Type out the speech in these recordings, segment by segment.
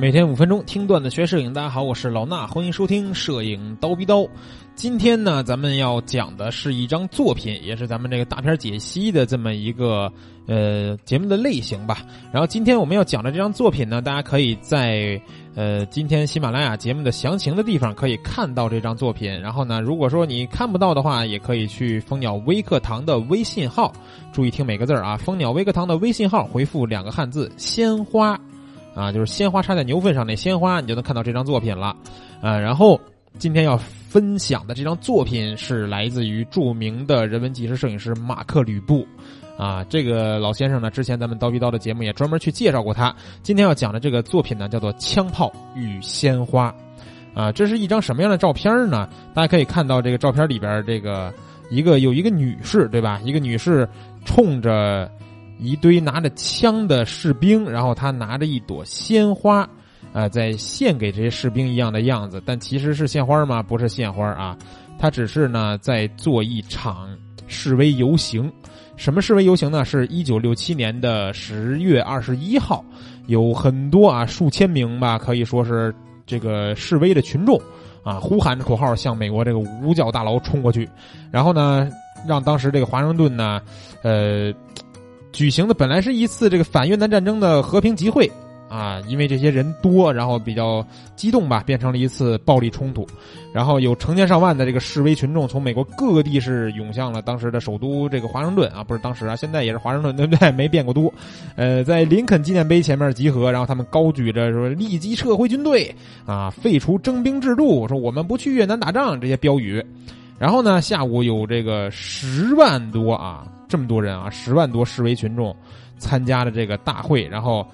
每天五分钟听段子学摄影，大家好，我是老衲，欢迎收听摄影刀逼刀。今天呢，咱们要讲的是一张作品，也是咱们这个大片解析的这么一个呃节目的类型吧。然后今天我们要讲的这张作品呢，大家可以在呃今天喜马拉雅节目的详情的地方可以看到这张作品。然后呢，如果说你看不到的话，也可以去蜂鸟微课堂的微信号，注意听每个字儿啊，蜂鸟微课堂的微信号回复两个汉字“鲜花”。啊，就是鲜花插在牛粪上那鲜花，你就能看到这张作品了，呃，然后今天要分享的这张作品是来自于著名的人文纪实摄影师马克·吕布，啊，这个老先生呢，之前咱们刀逼刀的节目也专门去介绍过他。今天要讲的这个作品呢，叫做《枪炮与鲜花》，啊，这是一张什么样的照片呢？大家可以看到这个照片里边，这个一个有一个女士，对吧？一个女士冲着。一堆拿着枪的士兵，然后他拿着一朵鲜花，啊，在献给这些士兵一样的样子，但其实是献花吗？不是献花啊，他只是呢在做一场示威游行。什么示威游行呢？是一九六七年的十月二十一号，有很多啊数千名吧，可以说是这个示威的群众啊，呼喊着口号向美国这个五角大楼冲过去，然后呢，让当时这个华盛顿呢，呃。举行的本来是一次这个反越南战争的和平集会，啊，因为这些人多，然后比较激动吧，变成了一次暴力冲突，然后有成千上万的这个示威群众从美国各个地市涌向了当时的首都这个华盛顿啊，不是当时啊，现在也是华盛顿，对不对？没变过都，呃，在林肯纪念碑前面集合，然后他们高举着说立即撤回军队啊，废除征兵制度，说我们不去越南打仗这些标语，然后呢，下午有这个十万多啊。这么多人啊，十万多示威群众参加了这个大会，然后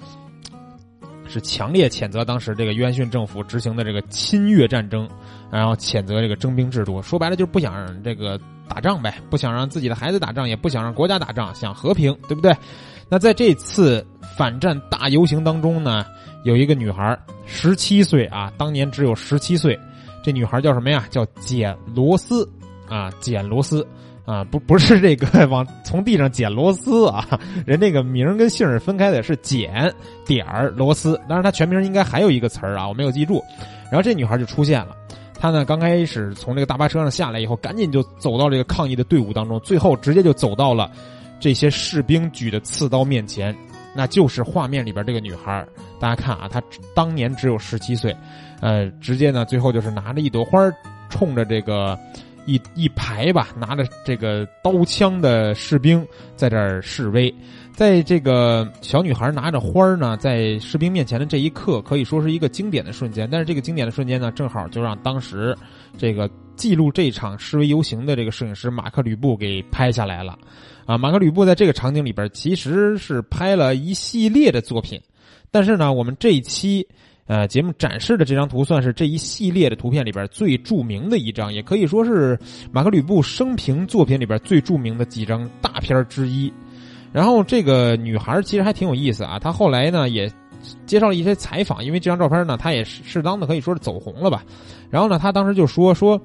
是强烈谴责当时这个约翰逊政府执行的这个侵略战争，然后谴责这个征兵制度，说白了就是不想让这个打仗呗，不想让自己的孩子打仗，也不想让国家打仗，想和平，对不对？那在这次反战大游行当中呢，有一个女孩，十七岁啊，当年只有十七岁，这女孩叫什么呀？叫简罗斯啊，简罗斯。啊，不不是这个往从地上捡螺丝啊，人那个名跟姓是分开的，是捡点儿螺丝。当然，他全名应该还有一个词儿啊，我没有记住。然后这女孩就出现了，她呢刚开始从这个大巴车上下来以后，赶紧就走到这个抗议的队伍当中，最后直接就走到了这些士兵举的刺刀面前，那就是画面里边这个女孩。大家看啊，她当年只有十七岁，呃，直接呢最后就是拿着一朵花冲着这个。一一排吧，拿着这个刀枪的士兵在这儿示威，在这个小女孩拿着花儿呢，在士兵面前的这一刻，可以说是一个经典的瞬间。但是这个经典的瞬间呢，正好就让当时这个记录这场示威游行的这个摄影师马克·吕布给拍下来了。啊，马克·吕布在这个场景里边其实是拍了一系列的作品，但是呢，我们这一期。呃，节目展示的这张图算是这一系列的图片里边最著名的一张，也可以说是马克吕布生平作品里边最著名的几张大片之一。然后这个女孩其实还挺有意思啊，她后来呢也接受了一些采访，因为这张照片呢，她也适当的可以说是走红了吧。然后呢，她当时就说说，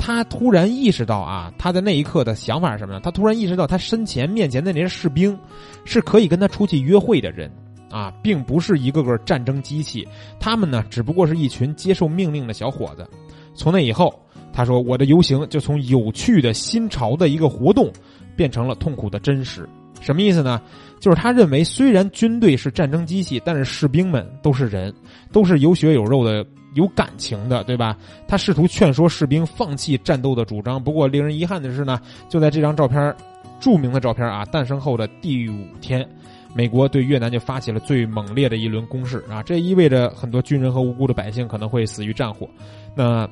她突然意识到啊，她在那一刻的想法是什么呢？她突然意识到，她身前面前的那些士兵是可以跟她出去约会的人。啊，并不是一个个战争机器，他们呢，只不过是一群接受命令的小伙子。从那以后，他说，我的游行就从有趣的新潮的一个活动，变成了痛苦的真实。什么意思呢？就是他认为，虽然军队是战争机器，但是士兵们都是人，都是有血有肉的、有感情的，对吧？他试图劝说士兵放弃战斗的主张。不过，令人遗憾的是呢，就在这张照片，著名的照片啊，诞生后的第五天。美国对越南就发起了最猛烈的一轮攻势啊！这意味着很多军人和无辜的百姓可能会死于战火，那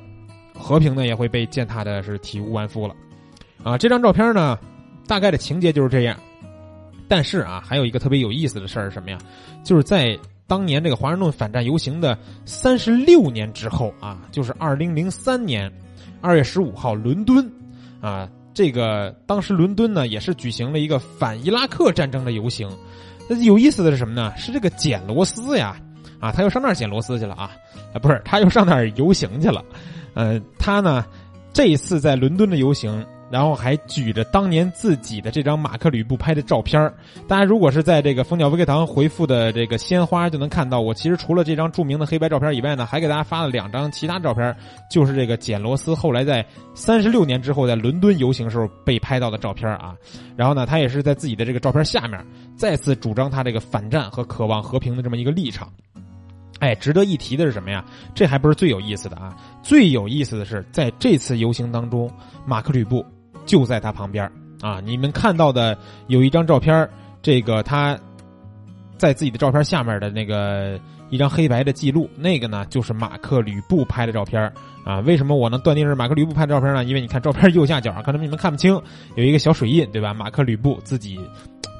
和平呢也会被践踏的是体无完肤了啊！这张照片呢，大概的情节就是这样。但是啊，还有一个特别有意思的事儿是什么呀？就是在当年这个华盛顿反战游行的三十六年之后啊，就是二零零三年二月十五号，伦敦啊，这个当时伦敦呢也是举行了一个反伊拉克战争的游行。那有意思的是什么呢？是这个捡螺丝呀，啊，他又上那儿捡螺丝去了啊，啊，不是，他又上那儿游行去了，呃，他呢，这一次在伦敦的游行然后还举着当年自己的这张马克吕布拍的照片大家如果是在这个蜂鸟微课堂回复的这个鲜花，就能看到我其实除了这张著名的黑白照片以外呢，还给大家发了两张其他照片，就是这个简罗斯后来在三十六年之后在伦敦游行时候被拍到的照片啊。然后呢，他也是在自己的这个照片下面再次主张他这个反战和渴望和平的这么一个立场。哎，值得一提的是什么呀？这还不是最有意思的啊！最有意思的是，在这次游行当中，马克吕布就在他旁边啊！你们看到的有一张照片，这个他在自己的照片下面的那个一张黑白的记录，那个呢就是马克吕布拍的照片啊！为什么我能断定是马克吕布拍的照片呢？因为你看照片右下角，可能你们看不清，有一个小水印，对吧？马克吕布自己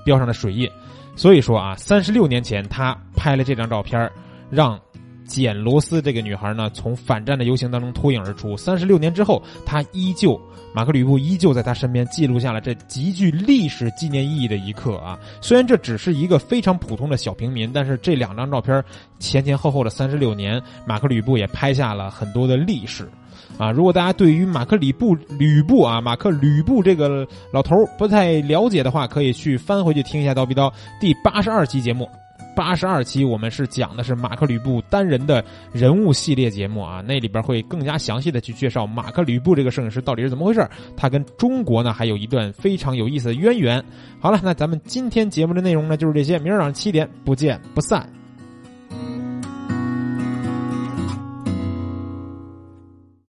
标上的水印，所以说啊，三十六年前他拍了这张照片。让简罗斯这个女孩呢，从反战的游行当中脱颖而出。三十六年之后，她依旧，马克吕布依旧在她身边记录下了这极具历史纪念意义的一刻啊！虽然这只是一个非常普通的小平民，但是这两张照片前前后后的三十六年，马克吕布也拍下了很多的历史啊！如果大家对于马克吕布吕布啊，马克吕布这个老头不太了解的话，可以去翻回去听一下《刀逼刀》第八十二期节目。八十二期，我们是讲的是马克吕布单人的人物系列节目啊，那里边会更加详细的去介绍马克吕布这个摄影师到底是怎么回事，他跟中国呢还有一段非常有意思的渊源。好了，那咱们今天节目的内容呢就是这些，明儿早上七点不见不散。